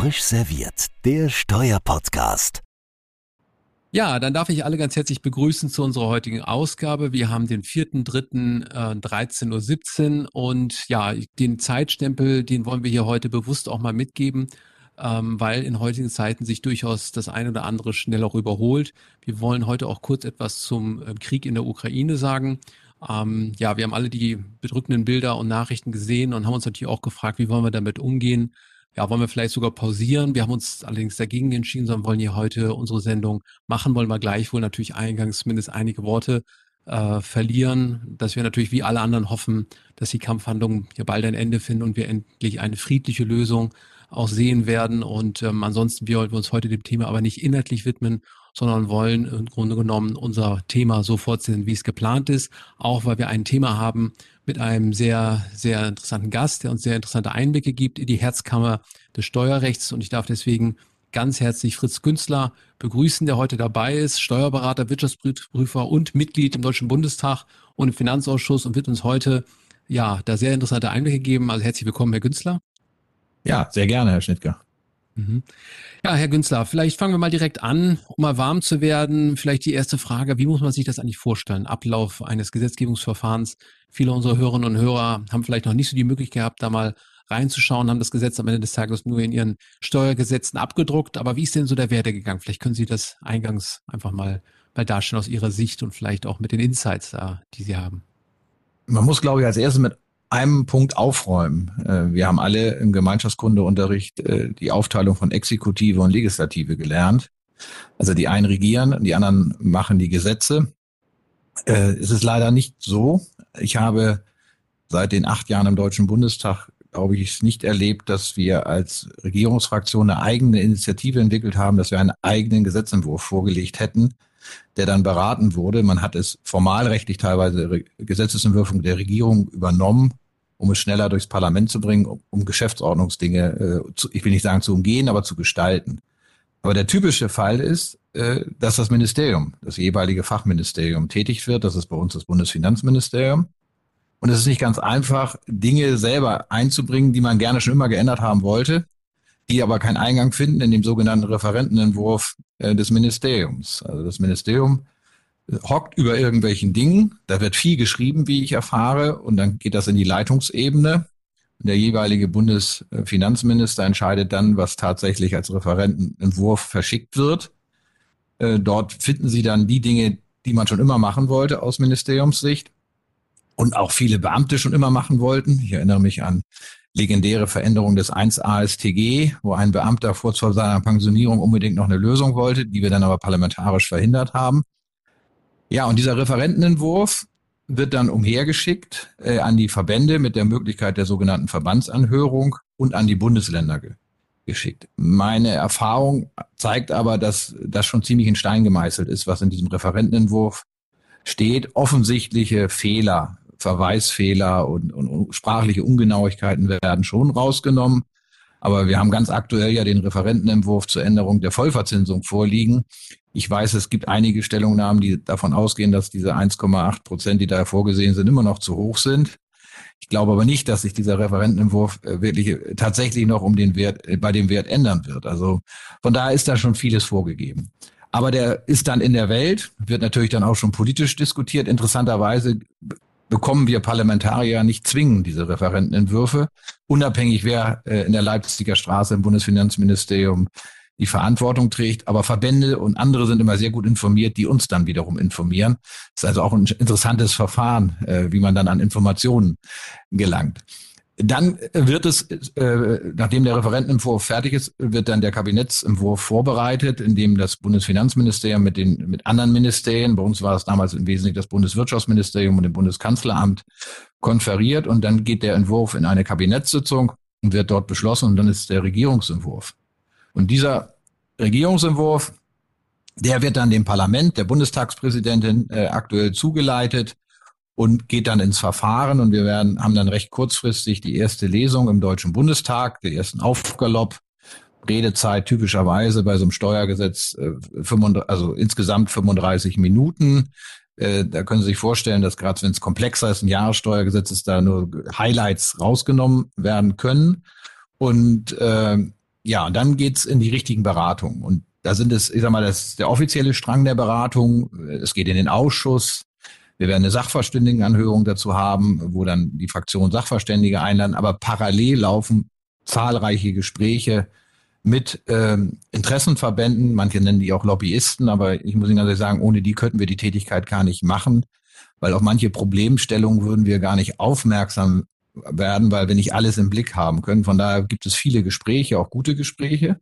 Frisch serviert, der Steuerpodcast. Ja, dann darf ich alle ganz herzlich begrüßen zu unserer heutigen Ausgabe. Wir haben den 4.3.13.17 Uhr und ja, den Zeitstempel, den wollen wir hier heute bewusst auch mal mitgeben, ähm, weil in heutigen Zeiten sich durchaus das eine oder andere schnell auch überholt. Wir wollen heute auch kurz etwas zum äh, Krieg in der Ukraine sagen ähm, ja, wir haben alle die bedrückenden Bilder und Nachrichten gesehen und haben uns natürlich auch gefragt, wie wollen wir damit umgehen? Ja, wollen wir vielleicht sogar pausieren? Wir haben uns allerdings dagegen entschieden, sondern wollen hier heute unsere Sendung machen, wollen wir gleichwohl natürlich eingangs zumindest einige Worte äh, verlieren, dass wir natürlich wie alle anderen hoffen, dass die Kampfhandlungen hier bald ein Ende finden und wir endlich eine friedliche Lösung auch sehen werden. Und ähm, ansonsten wollen wir uns heute dem Thema aber nicht inhaltlich widmen, sondern wollen im Grunde genommen unser Thema so fortsetzen, wie es geplant ist, auch weil wir ein Thema haben mit einem sehr, sehr interessanten Gast, der uns sehr interessante Einblicke gibt in die Herzkammer des Steuerrechts. Und ich darf deswegen ganz herzlich Fritz Günzler begrüßen, der heute dabei ist, Steuerberater, Wirtschaftsprüfer und Mitglied im Deutschen Bundestag und im Finanzausschuss und wird uns heute ja da sehr interessante Einblicke geben. Also herzlich willkommen, Herr Günzler. Ja, sehr gerne, Herr Schnittger. Mhm. Ja, Herr Günzler, vielleicht fangen wir mal direkt an, um mal warm zu werden. Vielleicht die erste Frage, wie muss man sich das eigentlich vorstellen? Ablauf eines Gesetzgebungsverfahrens. Viele unserer Hörerinnen und Hörer haben vielleicht noch nicht so die Möglichkeit gehabt, da mal reinzuschauen, haben das Gesetz am Ende des Tages nur in ihren Steuergesetzen abgedruckt. Aber wie ist denn so der Werdegang? Vielleicht können Sie das eingangs einfach mal, mal darstellen aus Ihrer Sicht und vielleicht auch mit den Insights da, die Sie haben. Man muss, glaube ich, als erstes mit einem Punkt aufräumen. Äh, wir haben alle im Gemeinschaftskundeunterricht äh, die Aufteilung von Exekutive und Legislative gelernt. Also die einen regieren und die anderen machen die Gesetze. Äh, es ist leider nicht so. Ich habe seit den acht Jahren im Deutschen Bundestag, glaube ich, nicht erlebt, dass wir als Regierungsfraktion eine eigene Initiative entwickelt haben, dass wir einen eigenen Gesetzentwurf vorgelegt hätten der dann beraten wurde. Man hat es formalrechtlich teilweise Gesetzesentwürfe der Regierung übernommen, um es schneller durchs Parlament zu bringen, um, Geschäftsordnungsdinge, äh, zu, ich will nicht sagen zu umgehen, aber zu gestalten. Aber der typische Fall ist, äh, dass das Ministerium, das jeweilige Fachministerium tätig wird. Das ist bei uns das Bundesfinanzministerium. Und es ist nicht ganz einfach, Dinge selber einzubringen, die man gerne schon immer geändert haben wollte die aber keinen Eingang finden in dem sogenannten Referentenentwurf äh, des Ministeriums. Also das Ministerium hockt über irgendwelchen Dingen, da wird viel geschrieben, wie ich erfahre, und dann geht das in die Leitungsebene. Und der jeweilige Bundesfinanzminister entscheidet dann, was tatsächlich als Referentenentwurf verschickt wird. Äh, dort finden Sie dann die Dinge, die man schon immer machen wollte aus Ministeriumssicht und auch viele Beamte schon immer machen wollten. Ich erinnere mich an legendäre Veränderung des 1 ASTG, wo ein Beamter vor seiner Pensionierung unbedingt noch eine Lösung wollte, die wir dann aber parlamentarisch verhindert haben. Ja, und dieser Referentenentwurf wird dann umhergeschickt äh, an die Verbände mit der Möglichkeit der sogenannten Verbandsanhörung und an die Bundesländer ge geschickt. Meine Erfahrung zeigt aber, dass das schon ziemlich in Stein gemeißelt ist, was in diesem Referentenentwurf steht. Offensichtliche Fehler Verweisfehler und, und sprachliche Ungenauigkeiten werden schon rausgenommen. Aber wir haben ganz aktuell ja den Referentenentwurf zur Änderung der Vollverzinsung vorliegen. Ich weiß, es gibt einige Stellungnahmen, die davon ausgehen, dass diese 1,8 Prozent, die da vorgesehen sind, immer noch zu hoch sind. Ich glaube aber nicht, dass sich dieser Referentenentwurf äh, wirklich äh, tatsächlich noch um den Wert, äh, bei dem Wert ändern wird. Also von daher ist da schon vieles vorgegeben. Aber der ist dann in der Welt, wird natürlich dann auch schon politisch diskutiert. Interessanterweise bekommen wir Parlamentarier nicht zwingen, diese Referentenentwürfe, unabhängig wer äh, in der Leipziger Straße im Bundesfinanzministerium die Verantwortung trägt. Aber Verbände und andere sind immer sehr gut informiert, die uns dann wiederum informieren. Das ist also auch ein interessantes Verfahren, äh, wie man dann an Informationen gelangt. Dann wird es, äh, nachdem der Referentenentwurf fertig ist, wird dann der Kabinettsentwurf vorbereitet, in dem das Bundesfinanzministerium mit den mit anderen Ministerien, bei uns war es damals im Wesentlichen das Bundeswirtschaftsministerium und dem Bundeskanzleramt, konferiert und dann geht der Entwurf in eine Kabinettssitzung und wird dort beschlossen und dann ist der Regierungsentwurf. Und dieser Regierungsentwurf, der wird dann dem Parlament, der Bundestagspräsidentin äh, aktuell zugeleitet und geht dann ins Verfahren und wir werden, haben dann recht kurzfristig die erste Lesung im Deutschen Bundestag, den ersten Aufgalopp. Redezeit typischerweise bei so einem Steuergesetz, äh, 35, also insgesamt 35 Minuten. Äh, da können Sie sich vorstellen, dass gerade wenn es komplexer ist, ein Jahressteuergesetz ist, da nur Highlights rausgenommen werden können. Und äh, Ja, und dann geht's in die richtigen Beratungen. Und da sind es, ich sag mal, das ist der offizielle Strang der Beratung. Es geht in den Ausschuss. Wir werden eine Sachverständigenanhörung dazu haben, wo dann die Fraktion Sachverständige einladen. Aber parallel laufen zahlreiche Gespräche mit ähm, Interessenverbänden. Manche nennen die auch Lobbyisten, aber ich muss Ihnen ganz sagen, ohne die könnten wir die Tätigkeit gar nicht machen, weil auf manche Problemstellungen würden wir gar nicht aufmerksam werden, weil wir nicht alles im Blick haben können. Von daher gibt es viele Gespräche, auch gute Gespräche.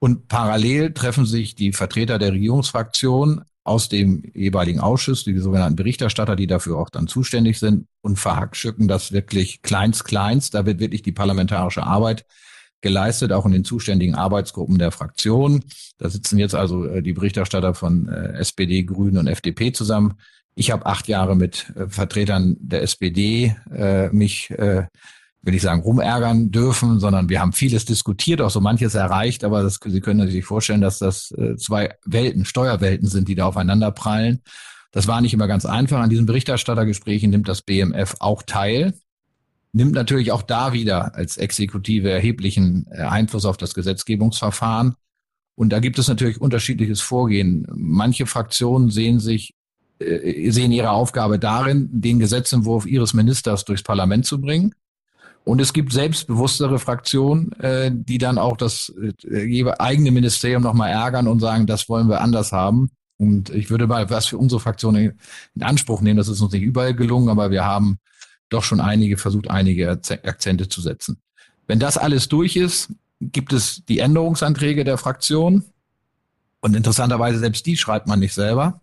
Und parallel treffen sich die Vertreter der Regierungsfraktion aus dem jeweiligen Ausschuss, die sogenannten Berichterstatter, die dafür auch dann zuständig sind, und verhackstücken das wirklich kleins, kleins. Da wird wirklich die parlamentarische Arbeit geleistet, auch in den zuständigen Arbeitsgruppen der Fraktion. Da sitzen jetzt also äh, die Berichterstatter von äh, SPD, Grünen und FDP zusammen. Ich habe acht Jahre mit äh, Vertretern der SPD äh, mich äh, will ich sagen, rumärgern dürfen, sondern wir haben vieles diskutiert, auch so manches erreicht, aber das, Sie können sich vorstellen, dass das äh, zwei Welten, Steuerwelten sind, die da aufeinander prallen. Das war nicht immer ganz einfach. An diesen Berichterstattergesprächen nimmt das BMF auch teil, nimmt natürlich auch da wieder als Exekutive erheblichen äh, Einfluss auf das Gesetzgebungsverfahren. Und da gibt es natürlich unterschiedliches Vorgehen. Manche Fraktionen sehen sich äh, sehen ihre Aufgabe darin, den Gesetzentwurf ihres Ministers durchs Parlament zu bringen. Und es gibt selbstbewusstere Fraktionen, äh, die dann auch das äh, eigene Ministerium nochmal ärgern und sagen, das wollen wir anders haben. Und ich würde mal was für unsere Fraktion in Anspruch nehmen. Das ist uns nicht überall gelungen, aber wir haben doch schon einige versucht, einige Akzente zu setzen. Wenn das alles durch ist, gibt es die Änderungsanträge der Fraktion. Und interessanterweise selbst die schreibt man nicht selber,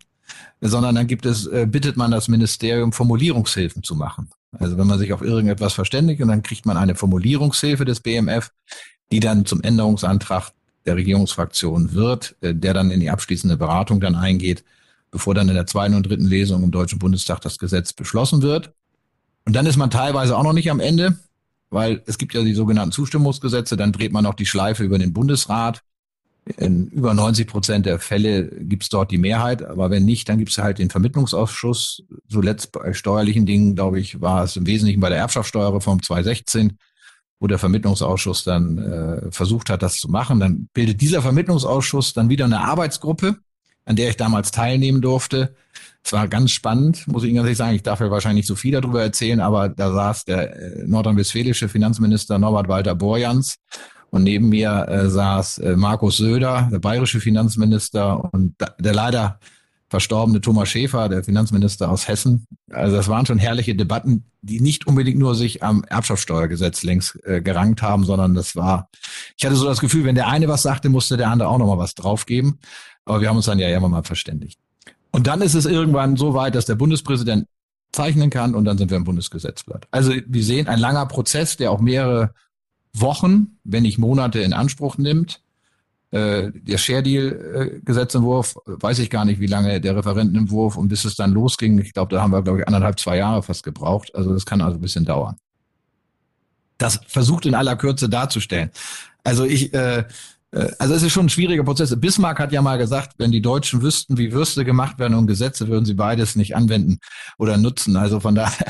sondern dann gibt es, äh, bittet man das Ministerium, Formulierungshilfen zu machen. Also wenn man sich auf irgendetwas verständigt und dann kriegt man eine Formulierungshilfe des BMF, die dann zum Änderungsantrag der Regierungsfraktion wird, äh, der dann in die abschließende Beratung dann eingeht, bevor dann in der zweiten und dritten Lesung im Deutschen Bundestag das Gesetz beschlossen wird. Und dann ist man teilweise auch noch nicht am Ende, weil es gibt ja die sogenannten Zustimmungsgesetze, dann dreht man noch die Schleife über den Bundesrat in über 90 Prozent der Fälle gibt es dort die Mehrheit, aber wenn nicht, dann gibt es halt den Vermittlungsausschuss. Zuletzt bei steuerlichen Dingen, glaube ich, war es im Wesentlichen bei der Erbschaftssteuerreform 2016, wo der Vermittlungsausschuss dann äh, versucht hat, das zu machen. Dann bildet dieser Vermittlungsausschuss dann wieder eine Arbeitsgruppe, an der ich damals teilnehmen durfte. Es war ganz spannend, muss ich Ihnen ganz ehrlich sagen. Ich darf ja wahrscheinlich nicht so viel darüber erzählen, aber da saß der äh, nordrhein-westfälische Finanzminister Norbert Walter Borjans und neben mir äh, saß äh, Markus Söder, der bayerische Finanzminister, und der leider verstorbene Thomas Schäfer, der Finanzminister aus Hessen. Also das waren schon herrliche Debatten, die nicht unbedingt nur sich am Erbschaftssteuergesetz längst äh, gerankt haben, sondern das war, ich hatte so das Gefühl, wenn der eine was sagte, musste der andere auch nochmal was draufgeben. Aber wir haben uns dann ja immer mal verständigt. Und dann ist es irgendwann so weit, dass der Bundespräsident zeichnen kann und dann sind wir im Bundesgesetzblatt. Also wir sehen ein langer Prozess, der auch mehrere Wochen, wenn nicht Monate in Anspruch nimmt. Äh, der Share Deal Gesetzentwurf, weiß ich gar nicht, wie lange der Referentenentwurf und bis es dann losging. Ich glaube, da haben wir, glaube ich, anderthalb, zwei Jahre fast gebraucht. Also das kann also ein bisschen dauern. Das versucht in aller Kürze darzustellen. Also ich, äh, äh, also es ist schon ein schwieriger Prozess. Bismarck hat ja mal gesagt, wenn die Deutschen wüssten, wie Würste gemacht werden und Gesetze, würden sie beides nicht anwenden oder nutzen. Also von daher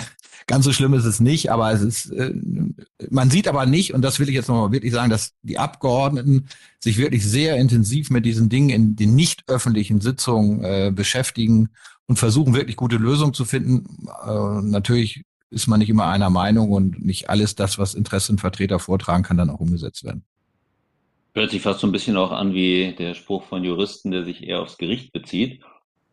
Ganz so schlimm ist es nicht, aber es ist, äh, man sieht aber nicht, und das will ich jetzt nochmal wirklich sagen, dass die Abgeordneten sich wirklich sehr intensiv mit diesen Dingen in den nicht öffentlichen Sitzungen äh, beschäftigen und versuchen wirklich gute Lösungen zu finden. Äh, natürlich ist man nicht immer einer Meinung und nicht alles das, was Interessenvertreter vortragen, kann dann auch umgesetzt werden. Hört sich fast so ein bisschen auch an wie der Spruch von Juristen, der sich eher aufs Gericht bezieht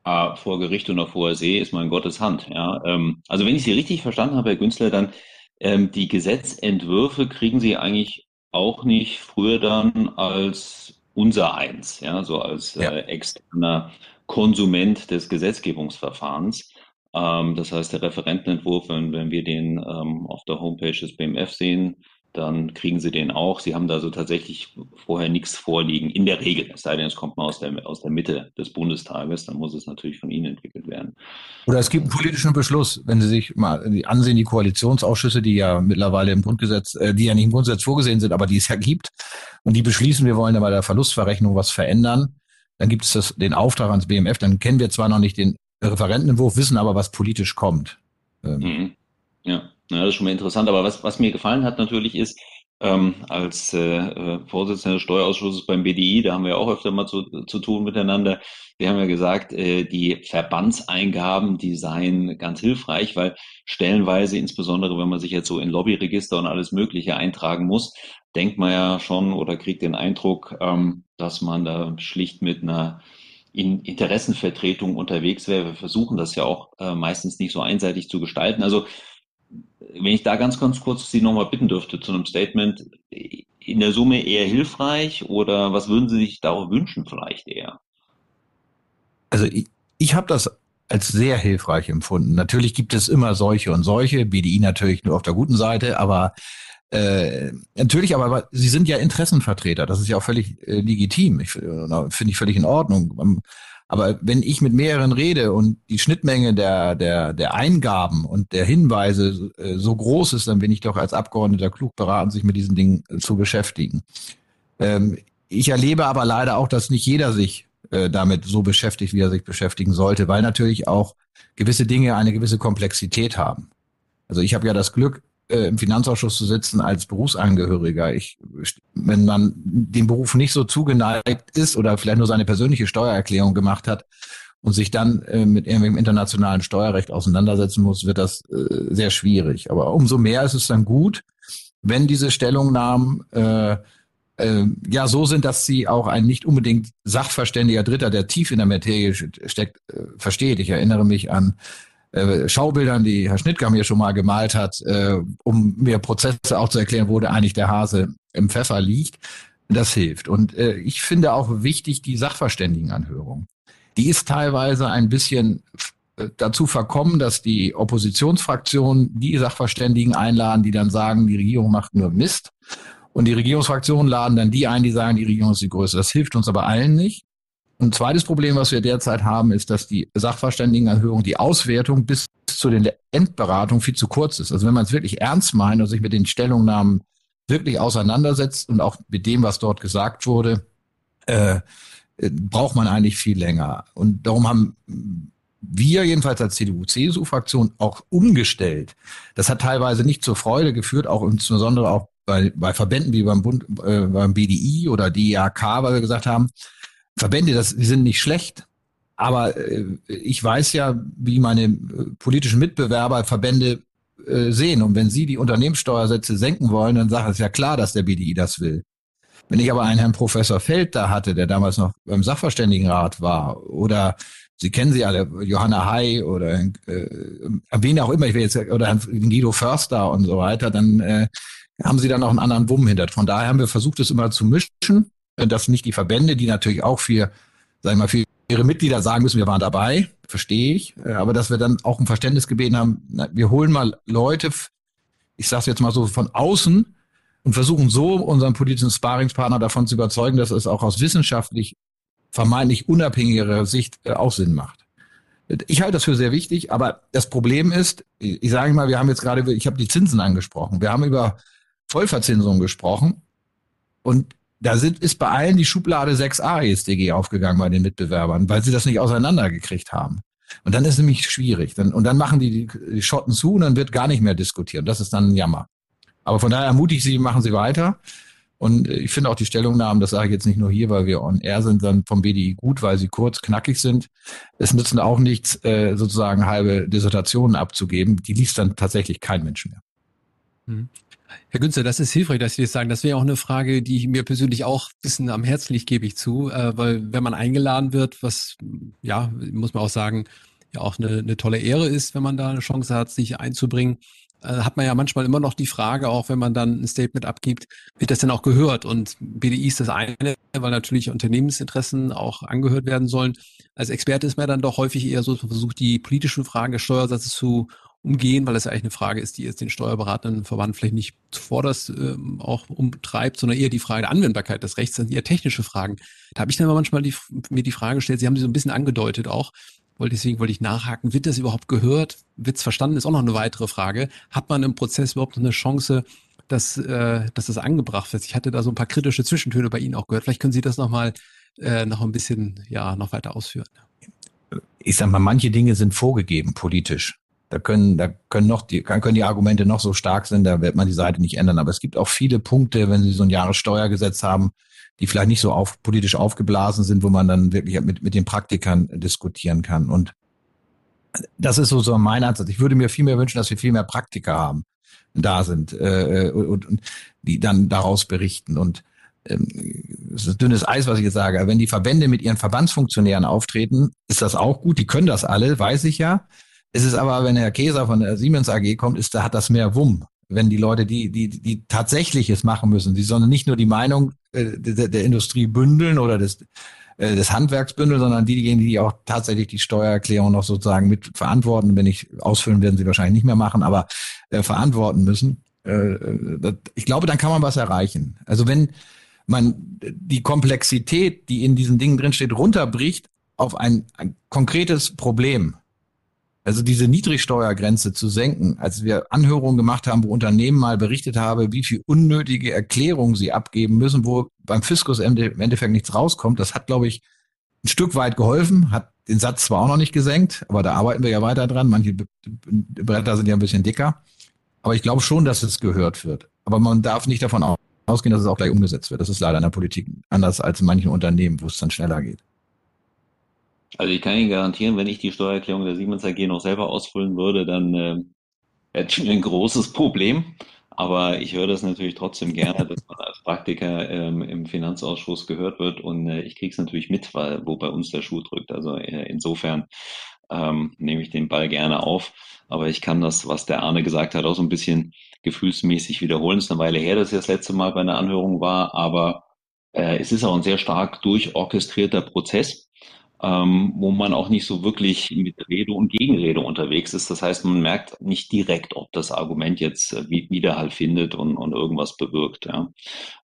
äh, vor Gericht und auf hoher See ist man in Gottes Hand. Ja? Ähm, also wenn ich Sie richtig verstanden habe, Herr Günzler, dann ähm, die Gesetzentwürfe kriegen Sie eigentlich auch nicht früher dann als unser eins, ja, so als ja. äh, externer Konsument des Gesetzgebungsverfahrens. Ähm, das heißt, der Referentenentwurf, wenn, wenn wir den ähm, auf der Homepage des BMF sehen, dann kriegen sie den auch. Sie haben da so tatsächlich vorher nichts vorliegen, in der Regel. Es sei denn, es kommt mal aus der, aus der Mitte des Bundestages, dann muss es natürlich von Ihnen entwickelt werden. Oder es gibt einen politischen Beschluss, wenn Sie sich mal ansehen, die Koalitionsausschüsse, die ja mittlerweile im Grundgesetz, äh, die ja nicht im Grundgesetz vorgesehen sind, aber die es ja gibt, und die beschließen, wir wollen da bei der Verlustverrechnung was verändern, dann gibt es das, den Auftrag ans BMF, dann kennen wir zwar noch nicht den Referentenentwurf, wissen aber, was politisch kommt. Ähm. Mhm. Ja. Ja, das ist schon mal interessant. Aber was, was mir gefallen hat natürlich ist, ähm, als äh, äh, Vorsitzender des Steuerausschusses beim BDI, da haben wir auch öfter mal zu, zu tun miteinander. Wir haben ja gesagt, äh, die Verbandseingaben, die seien ganz hilfreich, weil stellenweise, insbesondere wenn man sich jetzt so in Lobbyregister und alles Mögliche eintragen muss, denkt man ja schon oder kriegt den Eindruck, ähm, dass man da schlicht mit einer in Interessenvertretung unterwegs wäre. Wir versuchen das ja auch äh, meistens nicht so einseitig zu gestalten. Also wenn ich da ganz, ganz kurz Sie nochmal bitten dürfte zu einem Statement, in der Summe eher hilfreich oder was würden Sie sich darauf wünschen vielleicht eher? Also ich, ich habe das als sehr hilfreich empfunden. Natürlich gibt es immer solche und solche, BDI natürlich nur auf der guten Seite, aber äh, natürlich, aber sie sind ja Interessenvertreter. Das ist ja auch völlig äh, legitim. Ich, finde ich völlig in Ordnung. Aber wenn ich mit mehreren rede und die Schnittmenge der, der, der Eingaben und der Hinweise äh, so groß ist, dann bin ich doch als Abgeordneter klug beraten, sich mit diesen Dingen äh, zu beschäftigen. Ähm, ich erlebe aber leider auch, dass nicht jeder sich äh, damit so beschäftigt, wie er sich beschäftigen sollte, weil natürlich auch gewisse Dinge eine gewisse Komplexität haben. Also ich habe ja das Glück, äh, im Finanzausschuss zu sitzen als Berufsangehöriger. Ich, wenn man dem Beruf nicht so zugeneigt ist oder vielleicht nur seine persönliche Steuererklärung gemacht hat und sich dann äh, mit irgendwelchem internationalen Steuerrecht auseinandersetzen muss, wird das äh, sehr schwierig. Aber umso mehr ist es dann gut, wenn diese Stellungnahmen äh, äh, ja so sind, dass sie auch ein nicht unbedingt sachverständiger Dritter, der tief in der Materie steckt, äh, versteht. Ich erinnere mich an äh, Schaubildern, die Herr Schnittger mir schon mal gemalt hat, äh, um mir Prozesse auch zu erklären, wo der eigentlich der Hase im Pfeffer liegt. Das hilft. Und äh, ich finde auch wichtig die Sachverständigenanhörung. Die ist teilweise ein bisschen äh, dazu verkommen, dass die Oppositionsfraktionen die Sachverständigen einladen, die dann sagen, die Regierung macht nur Mist. Und die Regierungsfraktionen laden dann die ein, die sagen, die Regierung ist die Größe. Das hilft uns aber allen nicht. Ein zweites Problem, was wir derzeit haben, ist, dass die Sachverständigenanhörung, die Auswertung bis zu den Endberatungen viel zu kurz ist. Also wenn man es wirklich ernst meint und sich mit den Stellungnahmen wirklich auseinandersetzt und auch mit dem, was dort gesagt wurde, äh, braucht man eigentlich viel länger. Und darum haben wir jedenfalls als CDU-CSU-Fraktion auch umgestellt. Das hat teilweise nicht zur Freude geführt, auch insbesondere auch bei, bei Verbänden wie beim Bund, äh, beim BDI oder DIAK, weil wir gesagt haben, Verbände, das, die sind nicht schlecht. Aber äh, ich weiß ja, wie meine äh, politischen Mitbewerber Verbände äh, sehen. Und wenn sie die Unternehmenssteuersätze senken wollen, dann sagt es ja klar, dass der BDI das will. Wenn ich aber einen Herrn Professor Feld da hatte, der damals noch beim Sachverständigenrat war, oder Sie kennen sie alle, Johanna Hay oder äh, wen auch immer, ich will jetzt, oder Herrn Guido Förster und so weiter, dann äh, haben sie dann noch einen anderen Wumm hinter. Von daher haben wir versucht, es immer zu mischen dass nicht die Verbände, die natürlich auch für, sagen wir mal, für ihre Mitglieder sagen müssen, wir waren dabei, verstehe ich, äh, aber dass wir dann auch ein Verständnis gebeten haben, wir holen mal Leute, ich sage jetzt mal so von außen und versuchen so unseren politischen Sparingspartner davon zu überzeugen, dass es auch aus wissenschaftlich vermeintlich unabhängigerer Sicht äh, auch Sinn macht. Ich halte das für sehr wichtig, aber das Problem ist, ich sage mal, wir haben jetzt gerade, ich habe die Zinsen angesprochen, wir haben über Vollverzinsung gesprochen und da sind, ist bei allen die Schublade 6a ESDG aufgegangen bei den Mitbewerbern, weil sie das nicht auseinandergekriegt haben. Und dann ist es nämlich schwierig. Dann, und dann machen die, die Schotten zu und dann wird gar nicht mehr diskutiert. Das ist dann ein Jammer. Aber von daher ermutige ich Sie, machen Sie weiter. Und ich finde auch die Stellungnahmen, das sage ich jetzt nicht nur hier, weil wir on air sind, dann vom BDI gut, weil sie kurz, knackig sind. Es nützen auch nichts, äh, sozusagen halbe Dissertationen abzugeben. Die liest dann tatsächlich kein Mensch mehr. Herr Günzer, das ist hilfreich, dass Sie das sagen. Das wäre auch eine Frage, die mir persönlich auch ein bisschen am Herzen liegt, gebe ich zu. Äh, weil wenn man eingeladen wird, was, ja, muss man auch sagen, ja auch eine, eine tolle Ehre ist, wenn man da eine Chance hat, sich einzubringen, äh, hat man ja manchmal immer noch die Frage, auch wenn man dann ein Statement abgibt, wird das denn auch gehört? Und BDI ist das eine, weil natürlich Unternehmensinteressen auch angehört werden sollen. Als Experte ist man dann doch häufig eher so versucht, die politischen Fragen des Steuersatzes zu umgehen, weil das ja eigentlich eine Frage ist, die jetzt den steuerberatenden Verband vielleicht nicht zuvorderst äh, auch umtreibt, sondern eher die Frage der Anwendbarkeit des Rechts, das sind eher technische Fragen. Da habe ich dann manchmal die, mir die Frage gestellt, Sie haben sie so ein bisschen angedeutet auch, weil deswegen wollte ich nachhaken, wird das überhaupt gehört? Wird es verstanden? Ist auch noch eine weitere Frage. Hat man im Prozess überhaupt noch eine Chance, dass, äh, dass das angebracht wird? Ich hatte da so ein paar kritische Zwischentöne bei Ihnen auch gehört. Vielleicht können Sie das nochmal äh, noch ein bisschen ja noch weiter ausführen. Ich sag mal, manche Dinge sind vorgegeben politisch. Da können, da können noch die, können die Argumente noch so stark sein, da wird man die Seite nicht ändern. Aber es gibt auch viele Punkte, wenn Sie so ein Jahressteuergesetz haben, die vielleicht nicht so auf, politisch aufgeblasen sind, wo man dann wirklich mit, mit den Praktikern diskutieren kann. Und das ist so, so mein Ansatz. Ich würde mir viel mehr wünschen, dass wir viel mehr Praktiker haben, da sind äh, und, und die dann daraus berichten. Und ähm, es ist dünnes Eis, was ich jetzt sage. Wenn die Verbände mit ihren Verbandsfunktionären auftreten, ist das auch gut. Die können das alle, weiß ich ja. Es ist aber, wenn Herr Käser von der Siemens AG kommt, ist, da hat das mehr Wumm. Wenn die Leute, die, die, die tatsächlich es machen müssen, die sollen nicht nur die Meinung äh, der, der Industrie bündeln oder des, äh, des Handwerks bündeln, sondern diejenigen, die auch tatsächlich die Steuererklärung noch sozusagen mit verantworten. Wenn ich ausfüllen, werden sie wahrscheinlich nicht mehr machen, aber äh, verantworten müssen. Äh, äh das, ich glaube, dann kann man was erreichen. Also wenn man die Komplexität, die in diesen Dingen drinsteht, runterbricht auf ein, ein konkretes Problem, also diese Niedrigsteuergrenze zu senken, als wir Anhörungen gemacht haben, wo Unternehmen mal berichtet haben, wie viel unnötige Erklärungen sie abgeben müssen, wo beim Fiskus im Endeffekt nichts rauskommt, das hat, glaube ich, ein Stück weit geholfen, hat den Satz zwar auch noch nicht gesenkt, aber da arbeiten wir ja weiter dran. Manche Bretter sind ja ein bisschen dicker. Aber ich glaube schon, dass es gehört wird. Aber man darf nicht davon ausgehen, dass es auch gleich umgesetzt wird. Das ist leider in der Politik anders als in manchen Unternehmen, wo es dann schneller geht. Also ich kann Ihnen garantieren, wenn ich die Steuererklärung der Siemens AG noch selber ausfüllen würde, dann äh, hätten wir ein großes Problem. Aber ich höre das natürlich trotzdem gerne, dass man als Praktiker ähm, im Finanzausschuss gehört wird und äh, ich kriege es natürlich mit, weil, wo bei uns der Schuh drückt. Also äh, insofern ähm, nehme ich den Ball gerne auf. Aber ich kann das, was der Arne gesagt hat, auch so ein bisschen gefühlsmäßig wiederholen. Es ist eine Weile her, dass ich das letzte Mal bei einer Anhörung war, aber äh, es ist auch ein sehr stark durchorchestrierter Prozess ähm, wo man auch nicht so wirklich mit Rede und Gegenrede unterwegs ist. Das heißt, man merkt nicht direkt, ob das Argument jetzt äh, Widerhall findet und, und irgendwas bewirkt. Ja.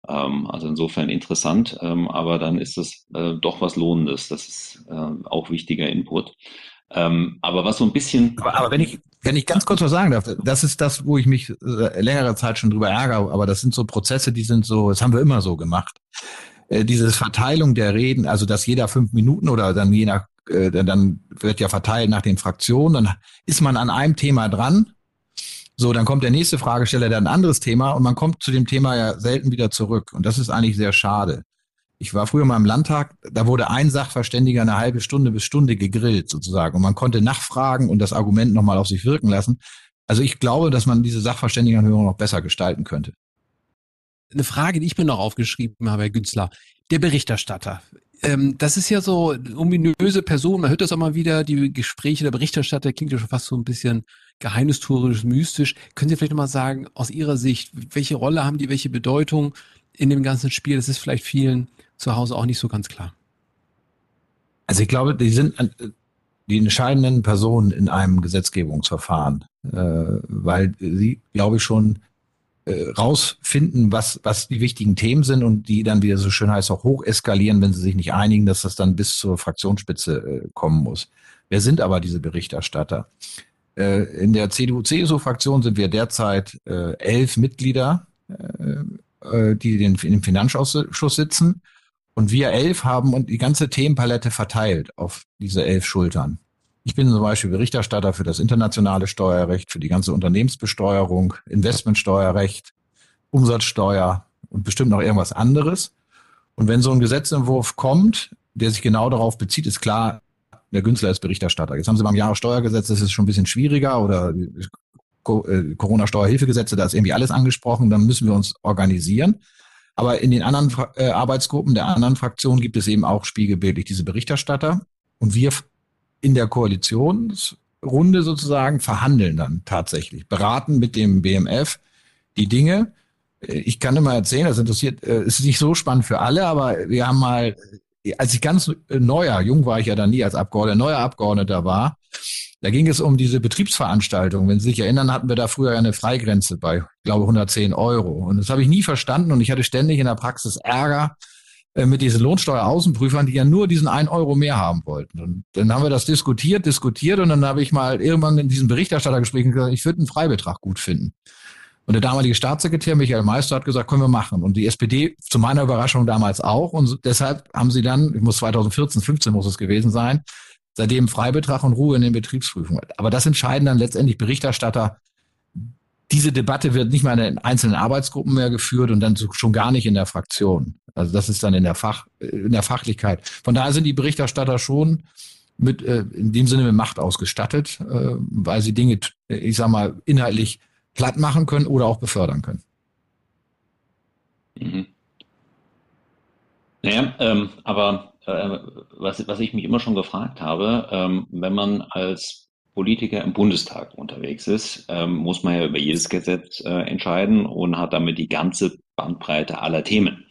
Ähm, also insofern interessant, ähm, aber dann ist es äh, doch was Lohnendes. Das ist äh, auch wichtiger Input. Ähm, aber was so ein bisschen. Aber, aber, wenn ich, wenn ich ganz kurz was sagen darf, das ist das, wo ich mich äh, längere Zeit schon drüber ärgere, aber das sind so Prozesse, die sind so, das haben wir immer so gemacht. Äh, diese Verteilung der Reden, also dass jeder fünf Minuten oder dann je nach, äh, dann wird ja verteilt nach den Fraktionen, dann ist man an einem Thema dran. So, dann kommt der nächste Fragesteller, der ein anderes Thema und man kommt zu dem Thema ja selten wieder zurück. Und das ist eigentlich sehr schade. Ich war früher mal im Landtag, da wurde ein Sachverständiger eine halbe Stunde bis Stunde gegrillt sozusagen und man konnte nachfragen und das Argument nochmal auf sich wirken lassen. Also ich glaube, dass man diese Sachverständigenanhörung noch besser gestalten könnte eine Frage, die ich mir noch aufgeschrieben habe, Herr Günzler. Der Berichterstatter. Ähm, das ist ja so ominöse Person. Man hört das auch mal wieder. Die Gespräche der Berichterstatter klingt ja schon fast so ein bisschen geheimnistorisch, mystisch. Können Sie vielleicht nochmal sagen, aus Ihrer Sicht, welche Rolle haben die, welche Bedeutung in dem ganzen Spiel? Das ist vielleicht vielen zu Hause auch nicht so ganz klar. Also ich glaube, die sind die entscheidenden Personen in einem Gesetzgebungsverfahren, äh, weil sie, glaube ich, schon äh, rausfinden, was, was die wichtigen Themen sind und die dann, wie es so schön heißt, auch hoch eskalieren, wenn sie sich nicht einigen, dass das dann bis zur Fraktionsspitze äh, kommen muss. Wer sind aber diese Berichterstatter? Äh, in der CDU-CSU-Fraktion sind wir derzeit äh, elf Mitglieder, äh, äh die den, in dem Finanzausschuss sitzen. Und wir elf haben und die ganze Themenpalette verteilt auf diese elf Schultern. Ich bin zum Beispiel Berichterstatter für das internationale Steuerrecht, für die ganze Unternehmensbesteuerung, Investmentsteuerrecht, Umsatzsteuer und bestimmt noch irgendwas anderes. Und wenn so ein Gesetzentwurf kommt, der sich genau darauf bezieht, ist klar, der Günstler ist Berichterstatter. Jetzt haben Sie beim Jahressteuergesetz, das ist schon ein bisschen schwieriger oder äh, Corona-Steuerhilfegesetze, da ist irgendwie alles angesprochen, dann müssen wir uns organisieren. Aber in den anderen äh, Arbeitsgruppen der anderen Fraktionen gibt es eben auch spiegelbildlich diese Berichterstatter. Und wir in der Koalitionsrunde sozusagen verhandeln dann tatsächlich, beraten mit dem BMF die Dinge. Ich kann immer erzählen, das interessiert, äh, ist nicht so spannend für alle, aber wir haben mal, als ich ganz neuer, jung war ich ja dann nie als Abgeordneter, neuer Abgeordneter war, da ging es um diese Betriebsveranstaltung. Wenn Sie sich erinnern, hatten wir da früher eine Freigrenze bei, glaube 110 Euro. Und das habe ich nie verstanden und ich hatte ständig in der Praxis Ärger, äh, mit diesen Lohnsteueraußenprüfern, die ja nur diesen einen Euro mehr haben wollten. Und dann haben wir das diskutiert, diskutiert und dann habe ich mal irgendwann in diesem Berichterstattergespräch gesagt, ich würde einen Freibetrag gut finden. Und der damalige Staatssekretär Michael Meister hat gesagt, können wir machen. Und die SPD zu meiner Überraschung damals auch. Und deshalb haben sie dann, ich muss 2014, 15 muss es gewesen sein, seitdem Freibetrag und Ruhe in den Betriebsprüfungen. Aber das entscheiden dann letztendlich Berichterstatter. Diese Debatte wird nicht mehr in einzelnen Arbeitsgruppen mehr geführt und dann schon gar nicht in der Fraktion. Also das ist dann in der Fach, in der Fachlichkeit. Von daher sind die Berichterstatter schon mit, äh, in dem Sinne mit Macht ausgestattet, äh, weil sie Dinge, ich sag mal, inhaltlich platt machen können oder auch befördern können. Mhm. Naja, ähm, aber äh, was, was ich mich immer schon gefragt habe, ähm, wenn man als Politiker im Bundestag unterwegs ist, ähm, muss man ja über jedes Gesetz äh, entscheiden und hat damit die ganze Bandbreite aller Themen.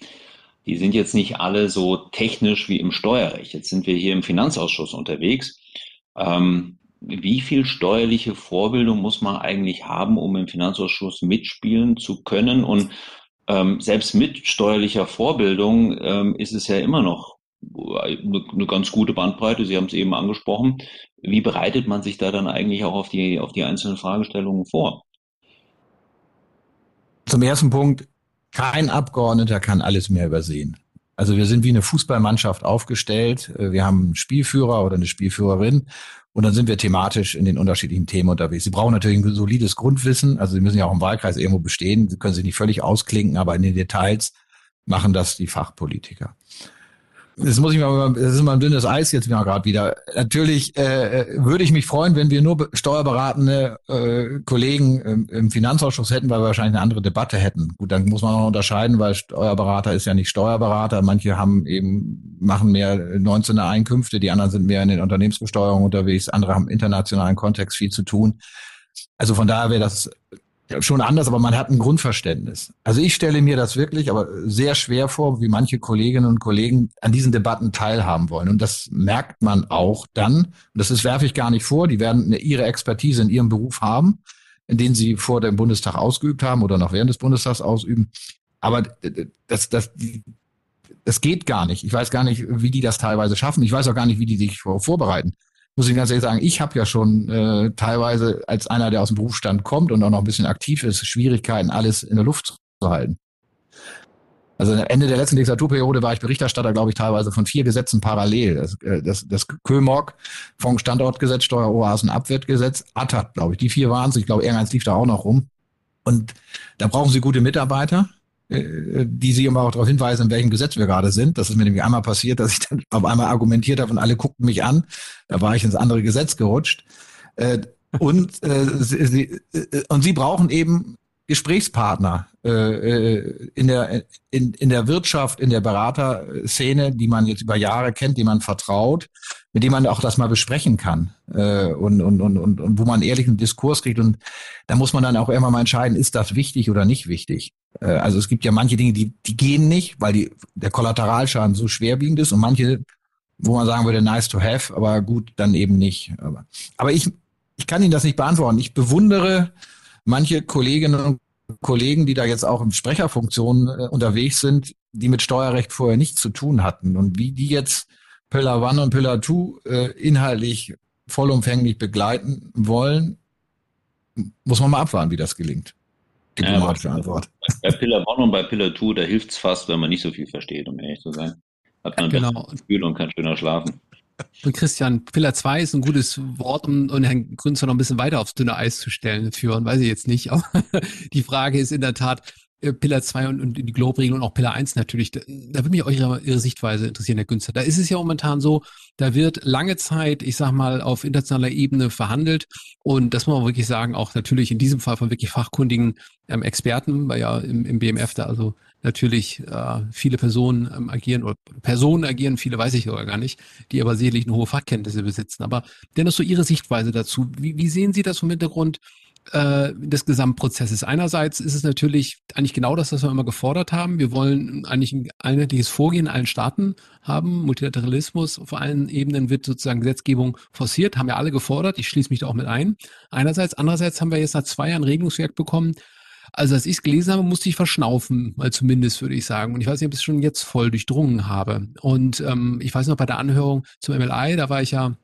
Die sind jetzt nicht alle so technisch wie im Steuerrecht. Jetzt sind wir hier im Finanzausschuss unterwegs. Ähm, wie viel steuerliche Vorbildung muss man eigentlich haben, um im Finanzausschuss mitspielen zu können? Und ähm, selbst mit steuerlicher Vorbildung ähm, ist es ja immer noch eine, eine ganz gute Bandbreite. Sie haben es eben angesprochen. Wie bereitet man sich da dann eigentlich auch auf die, auf die einzelnen Fragestellungen vor? Zum ersten Punkt, kein Abgeordneter kann alles mehr übersehen. Also wir sind wie eine Fußballmannschaft aufgestellt. Wir haben einen Spielführer oder eine Spielführerin und dann sind wir thematisch in den unterschiedlichen Themen unterwegs. Sie brauchen natürlich ein solides Grundwissen. Also Sie müssen ja auch im Wahlkreis irgendwo bestehen. Sie können sich nicht völlig ausklinken, aber in den Details machen das die Fachpolitiker. Das muss ich mal, das ist mal ein dünnes Eis jetzt gerade wieder. Natürlich äh, würde ich mich freuen, wenn wir nur steuerberatende äh, Kollegen im, im Finanzausschuss hätten, weil wir wahrscheinlich eine andere Debatte hätten. Gut, dann muss man auch unterscheiden, weil Steuerberater ist ja nicht Steuerberater. Manche haben eben machen mehr 19er Einkünfte, die anderen sind mehr in den Unternehmensbesteuerungen unterwegs, andere haben im internationalen Kontext viel zu tun. Also von daher wäre das schon anders, aber man hat ein Grundverständnis. Also ich stelle mir das wirklich aber sehr schwer vor, wie manche Kolleginnen und Kollegen an diesen Debatten teilhaben wollen. Und das merkt man auch dann. Und das ist, werfe ich gar nicht vor. Die werden ihre Expertise in ihrem Beruf haben, in den sie vor dem Bundestag ausgeübt haben oder noch während des Bundestags ausüben. Aber das, das, das geht gar nicht. Ich weiß gar nicht, wie die das teilweise schaffen. Ich weiß auch gar nicht, wie die sich vorbereiten muss ich ganz ehrlich sagen, ich habe ja schon äh, teilweise als einer, der aus dem Berufsstand kommt und auch noch ein bisschen aktiv ist, Schwierigkeiten, alles in der Luft zu halten. Also Ende der letzten Legislaturperiode war ich Berichterstatter, glaube ich, teilweise von vier Gesetzen parallel. Das, äh, das, das Kömog, Fonds Standortgesetz, Steueroasen, Abwertgesetz, ATAT, glaube ich. Die vier waren es. Ich glaube, irgendeins lief da auch noch rum. Und da brauchen Sie gute Mitarbeiter. Äh, die sie immer auch darauf hinweisen, in welchem Gesetz wir gerade sind. Das ist mir nämlich einmal passiert, dass ich dann auf einmal argumentiert habe und alle guckten mich an. Da war ich ins andere Gesetz gerutscht. Äh, und, äh, sie, und sie brauchen eben Gesprächspartner in der in, in der Wirtschaft, in der Beraterszene, die man jetzt über Jahre kennt, die man vertraut, mit dem man auch das mal besprechen kann und, und, und, und, und wo man ehrlichen Diskurs kriegt. Und da muss man dann auch immer mal entscheiden, ist das wichtig oder nicht wichtig. Äh, also es gibt ja manche Dinge, die, die gehen nicht, weil die, der Kollateralschaden so schwerwiegend ist und manche, wo man sagen würde, nice to have, aber gut, dann eben nicht. Aber, aber ich, ich kann Ihnen das nicht beantworten. Ich bewundere manche Kolleginnen und Kollegen, die da jetzt auch in Sprecherfunktionen äh, unterwegs sind, die mit Steuerrecht vorher nichts zu tun hatten und wie die jetzt Pillar One und Pillar Two äh, inhaltlich vollumfänglich begleiten wollen, muss man mal abwarten, wie das gelingt diplomatische ja, Antwort. Bei Pillar One und bei Pillar Two, da hilft es fast, wenn man nicht so viel versteht, um ehrlich zu sein. Hat man ein genau. Gefühl und kann schöner schlafen. Und Christian, Pillar 2 ist ein gutes Wort, um, um Herrn Grünzer noch ein bisschen weiter aufs dünne Eis zu stellen, führen, weiß ich jetzt nicht. Aber die Frage ist in der Tat, Pillar 2 und, und die Globe-Regeln und auch Pillar 1 natürlich. Da, da würde mich auch Ihre, Ihre Sichtweise interessieren, Herr Günster. Da ist es ja momentan so, da wird lange Zeit, ich sag mal, auf internationaler Ebene verhandelt. Und das muss man wirklich sagen, auch natürlich in diesem Fall von wirklich fachkundigen ähm, Experten, weil ja im, im BMF da also natürlich äh, viele Personen ähm, agieren oder Personen agieren, viele weiß ich sogar gar nicht, die aber sicherlich eine hohe Fachkenntnisse besitzen. Aber dennoch so Ihre Sichtweise dazu. Wie, wie sehen Sie das vom Hintergrund äh, des Gesamtprozesses. Einerseits ist es natürlich eigentlich genau das, was wir immer gefordert haben. Wir wollen eigentlich ein einheitliches Vorgehen in allen Staaten haben. Multilateralismus auf allen Ebenen wird sozusagen Gesetzgebung forciert, haben wir alle gefordert. Ich schließe mich da auch mit ein. Einerseits, andererseits haben wir jetzt nach zwei Jahren Regelungswerk bekommen. Also als ich es gelesen habe, musste ich verschnaufen, mal zumindest würde ich sagen. Und ich weiß nicht, ob ich es schon jetzt voll durchdrungen habe. Und ähm, ich weiß noch bei der Anhörung zum MLI, da war ich ja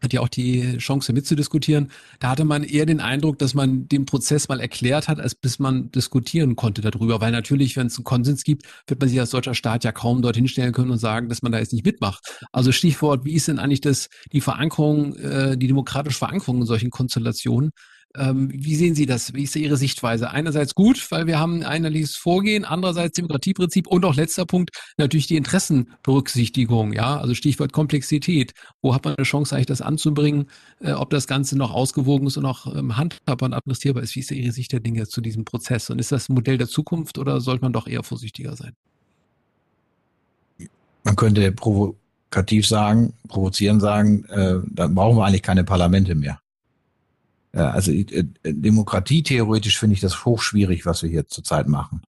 hat ja auch die Chance mitzudiskutieren. Da hatte man eher den Eindruck, dass man den Prozess mal erklärt hat, als bis man diskutieren konnte darüber. Weil natürlich, wenn es einen Konsens gibt, wird man sich als deutscher Staat ja kaum dorthin stellen können und sagen, dass man da jetzt nicht mitmacht. Also Stichwort, wie ist denn eigentlich das, die Verankerung, äh, die demokratische Verankerung in solchen Konstellationen? Ähm, wie sehen Sie das? Wie ist Ihre Sichtweise? Einerseits gut, weil wir haben ein einheitliches Vorgehen, andererseits Demokratieprinzip und auch letzter Punkt natürlich die Interessenberücksichtigung, ja, also Stichwort Komplexität. Wo hat man eine Chance eigentlich das anzubringen, äh, ob das Ganze noch ausgewogen ist und auch ähm, handhabbar und administrierbar ist? Wie ist Ihre Sicht der Dinge zu diesem Prozess? Und ist das ein Modell der Zukunft oder sollte man doch eher vorsichtiger sein? Man könnte provokativ sagen, provozieren sagen, äh, dann brauchen wir eigentlich keine Parlamente mehr. Also äh, Demokratie theoretisch finde ich das hochschwierig, was wir hier zurzeit machen.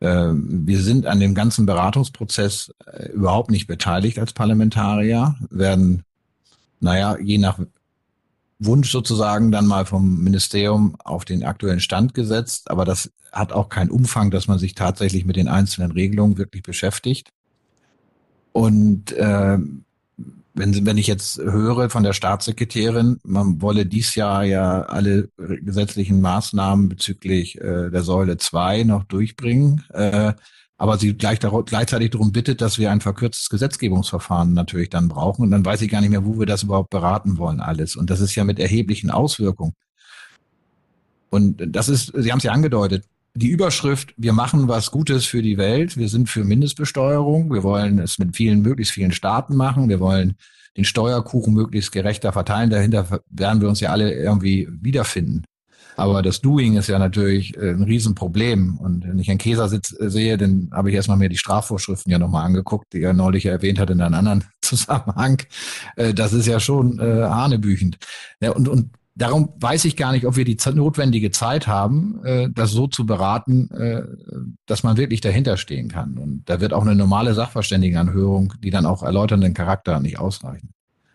Äh, wir sind an dem ganzen Beratungsprozess äh, überhaupt nicht beteiligt als Parlamentarier, werden, naja, je nach Wunsch sozusagen dann mal vom Ministerium auf den aktuellen Stand gesetzt, aber das hat auch keinen Umfang, dass man sich tatsächlich mit den einzelnen Regelungen wirklich beschäftigt. Und äh, wenn, wenn ich jetzt höre von der Staatssekretärin, man wolle dies Jahr ja alle gesetzlichen Maßnahmen bezüglich äh, der Säule 2 noch durchbringen, äh, aber sie gleich darauf, gleichzeitig darum bittet, dass wir ein verkürztes Gesetzgebungsverfahren natürlich dann brauchen. Und dann weiß ich gar nicht mehr, wo wir das überhaupt beraten wollen alles. Und das ist ja mit erheblichen Auswirkungen. Und das ist, Sie haben es ja angedeutet, die Überschrift, wir machen was Gutes für die Welt, wir sind für Mindestbesteuerung, wir wollen es mit vielen, möglichst vielen Staaten machen, wir wollen den Steuerkuchen möglichst gerechter verteilen, dahinter werden wir uns ja alle irgendwie wiederfinden. Aber das Doing ist ja natürlich äh, ein Riesenproblem. Und wenn ich Herrn Käser äh, sehe, dann habe ich erstmal mir die Strafvorschriften ja nochmal angeguckt, die er neulich erwähnt hat in einem anderen Zusammenhang. Äh, das ist ja schon äh, hanebüchend. Ja, und, und Darum weiß ich gar nicht, ob wir die notwendige Zeit haben, äh, das so zu beraten, äh, dass man wirklich dahinter stehen kann. Und da wird auch eine normale Sachverständigenanhörung, die dann auch erläuternden Charakter nicht ausreichen.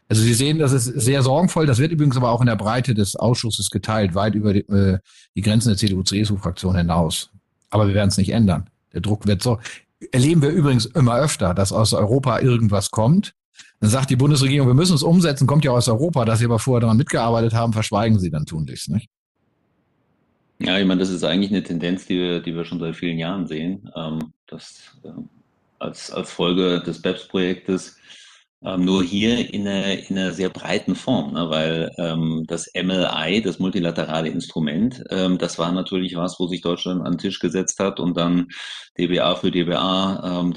Also Sie sehen, das ist sehr sorgenvoll. Das wird übrigens aber auch in der Breite des Ausschusses geteilt, weit über die, äh, die Grenzen der CDU-CSU-Fraktion hinaus. Aber wir werden es nicht ändern. Der Druck wird so. Erleben wir übrigens immer öfter, dass aus Europa irgendwas kommt dann sagt die Bundesregierung, wir müssen es umsetzen, kommt ja aus Europa, dass sie aber vorher daran mitgearbeitet haben, verschweigen sie dann tunlichst, nicht? Ja, ich meine, das ist eigentlich eine Tendenz, die wir, die wir schon seit vielen Jahren sehen, ähm, dass äh, als, als Folge des BEPS-Projektes ähm, nur hier in einer, in einer sehr breiten Form, ne? weil ähm, das MLI, das multilaterale Instrument, ähm, das war natürlich was, wo sich Deutschland an den Tisch gesetzt hat und dann DBA für DBA ähm,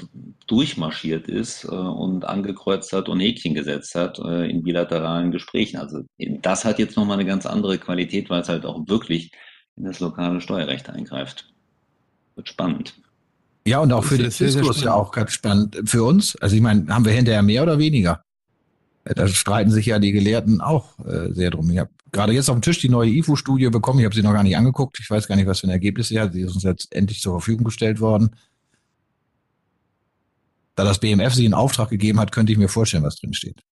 durchmarschiert ist äh, und angekreuzt hat und Häkchen gesetzt hat äh, in bilateralen Gesprächen. Also das hat jetzt nochmal eine ganz andere Qualität, weil es halt auch wirklich in das lokale Steuerrecht eingreift. Wird spannend. Ja, und auch für den Diskurs ja auch ganz spannend. Für uns, also ich meine, haben wir hinterher mehr oder weniger? Da streiten sich ja die Gelehrten auch äh, sehr drum. Ich habe gerade jetzt auf dem Tisch die neue IFU-Studie bekommen. Ich habe sie noch gar nicht angeguckt. Ich weiß gar nicht, was für ein Ergebnis sie hat. Sie ist uns jetzt endlich zur Verfügung gestellt worden. Da das BMF sie in Auftrag gegeben hat, könnte ich mir vorstellen, was drin steht.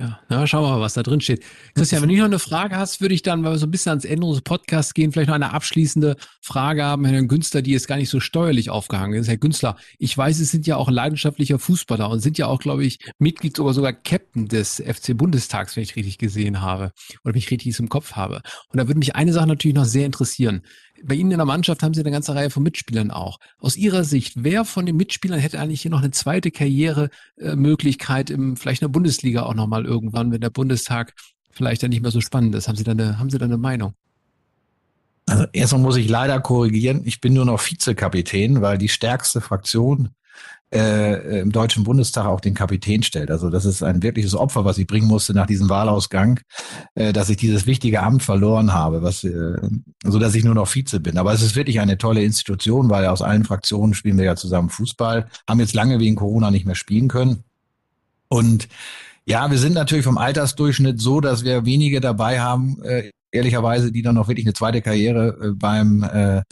Ja, na, schauen wir mal, was da drin steht. Christian, wenn du noch eine Frage hast, würde ich dann, weil wir so ein bisschen ans Ende unseres Podcasts gehen, vielleicht noch eine abschließende Frage haben, Herrn Günstler, die jetzt gar nicht so steuerlich aufgehangen ist. Herr Günstler, ich weiß, Sie sind ja auch leidenschaftlicher Fußballer und sind ja auch, glaube ich, Mitglied oder sogar Captain des FC Bundestags, wenn ich richtig gesehen habe oder wenn ich richtig im Kopf habe. Und da würde mich eine Sache natürlich noch sehr interessieren bei Ihnen in der Mannschaft haben Sie eine ganze Reihe von Mitspielern auch. Aus Ihrer Sicht, wer von den Mitspielern hätte eigentlich hier noch eine zweite Karrieremöglichkeit im vielleicht in der Bundesliga auch nochmal irgendwann, wenn der Bundestag vielleicht dann nicht mehr so spannend ist? Haben Sie da eine, haben Sie da eine Meinung? Also erstmal muss ich leider korrigieren. Ich bin nur noch Vizekapitän, weil die stärkste Fraktion äh, im Deutschen Bundestag auch den Kapitän stellt. Also das ist ein wirkliches Opfer, was ich bringen musste nach diesem Wahlausgang, äh, dass ich dieses wichtige Amt verloren habe, was, äh, so dass ich nur noch Vize bin. Aber es ist wirklich eine tolle Institution, weil aus allen Fraktionen spielen wir ja zusammen Fußball, haben jetzt lange wegen Corona nicht mehr spielen können. Und ja, wir sind natürlich vom Altersdurchschnitt so, dass wir wenige dabei haben, äh, ehrlicherweise, die dann noch wirklich eine zweite Karriere äh, beim äh,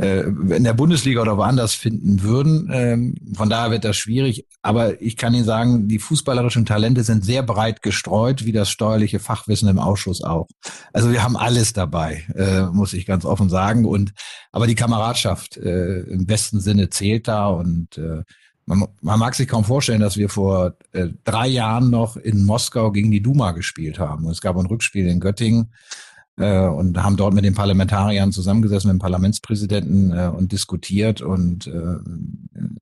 äh, in der Bundesliga oder woanders finden würden. Ähm, von daher wird das schwierig. Aber ich kann Ihnen sagen, die fußballerischen Talente sind sehr breit gestreut, wie das steuerliche Fachwissen im Ausschuss auch. Also wir haben alles dabei, äh, muss ich ganz offen sagen. Und aber die Kameradschaft äh, im besten Sinne zählt da und man, man mag sich kaum vorstellen, dass wir vor drei Jahren noch in Moskau gegen die Duma gespielt haben. Und es gab ein Rückspiel in Göttingen äh, und haben dort mit den Parlamentariern zusammengesessen, mit dem Parlamentspräsidenten äh, und diskutiert. Und äh,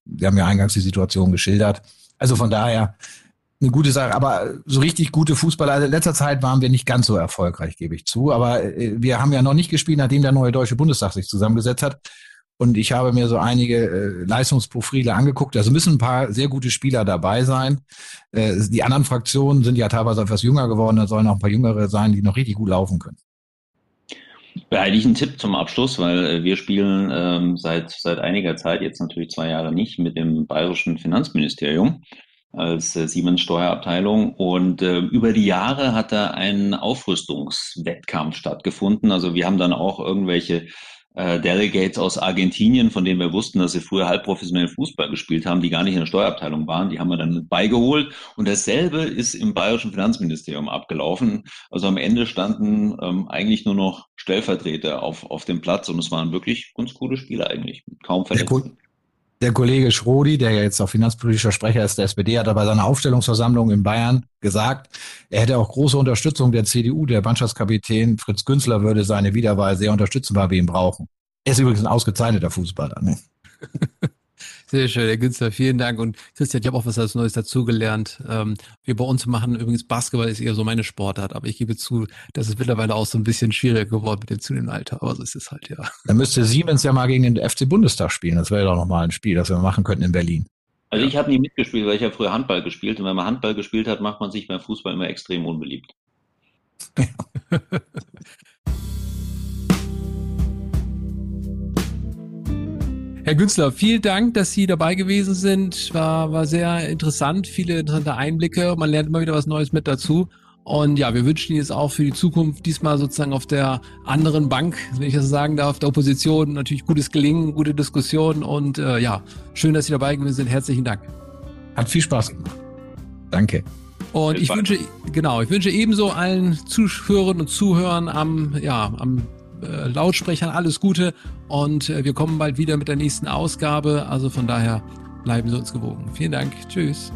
wir haben ja eingangs die Situation geschildert. Also von daher eine gute Sache. Aber so richtig gute Fußballer, also in letzter Zeit waren wir nicht ganz so erfolgreich, gebe ich zu. Aber äh, wir haben ja noch nicht gespielt, nachdem der neue Deutsche Bundestag sich zusammengesetzt hat. Und ich habe mir so einige äh, Leistungsprofile angeguckt. Also müssen ein paar sehr gute Spieler dabei sein. Äh, die anderen Fraktionen sind ja teilweise etwas jünger geworden. Da sollen auch ein paar jüngere sein, die noch richtig gut laufen können. Behalte ich einen Tipp zum Abschluss, weil äh, wir spielen ähm, seit, seit einiger Zeit, jetzt natürlich zwei Jahre nicht, mit dem bayerischen Finanzministerium als äh, Siemens Steuerabteilung. Und äh, über die Jahre hat da ein Aufrüstungswettkampf stattgefunden. Also wir haben dann auch irgendwelche äh, Delegates aus Argentinien, von denen wir wussten, dass sie früher halbprofessionell Fußball gespielt haben, die gar nicht in der Steuerabteilung waren, die haben wir dann beigeholt. Und dasselbe ist im bayerischen Finanzministerium abgelaufen. Also am Ende standen ähm, eigentlich nur noch Stellvertreter auf, auf dem Platz und es waren wirklich ganz coole Spiele eigentlich, kaum Verletzten. Der Kollege Schrodi, der jetzt auch finanzpolitischer Sprecher ist der SPD, hat bei seiner Aufstellungsversammlung in Bayern gesagt, er hätte auch große Unterstützung der CDU. Der Mannschaftskapitän Fritz Günzler würde seine Wiederwahl sehr unterstützen, weil wir ihn brauchen. Er ist übrigens ein ausgezeichneter Fußballer. Ne? Sehr schön, Herr Günster, vielen Dank. Und Christian, ich habe auch was Neues dazugelernt. Ähm, wir bei uns machen übrigens Basketball ist eher so meine Sportart, aber ich gebe zu, das ist mittlerweile auch so ein bisschen schwieriger geworden mit dem zunehmenden Alter. Aber so ist es halt, ja. Dann müsste Siemens ja mal gegen den FC Bundestag spielen. Das wäre doch nochmal ein Spiel, das wir machen könnten in Berlin. Also ich habe nie mitgespielt, weil ich habe früher Handball gespielt. Und wenn man Handball gespielt hat, macht man sich beim Fußball immer extrem unbeliebt. Herr Günzler, vielen Dank, dass Sie dabei gewesen sind. War, war sehr interessant, viele interessante Einblicke. Man lernt immer wieder was Neues mit dazu. Und ja, wir wünschen Ihnen jetzt auch für die Zukunft diesmal sozusagen auf der anderen Bank, wenn ich das sagen darf, der Opposition natürlich gutes Gelingen, gute Diskussion und äh, ja, schön, dass Sie dabei gewesen sind. Herzlichen Dank. Hat viel Spaß gemacht. Danke. Und ich wünsche, genau, ich wünsche ebenso allen Zuhörern und Zuhörern am, ja, am äh, Lautsprechern alles Gute und äh, wir kommen bald wieder mit der nächsten Ausgabe. Also von daher bleiben Sie uns gewogen. Vielen Dank. Tschüss.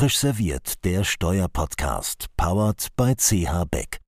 Frisch serviert, der Steuerpodcast, powered by CH Beck.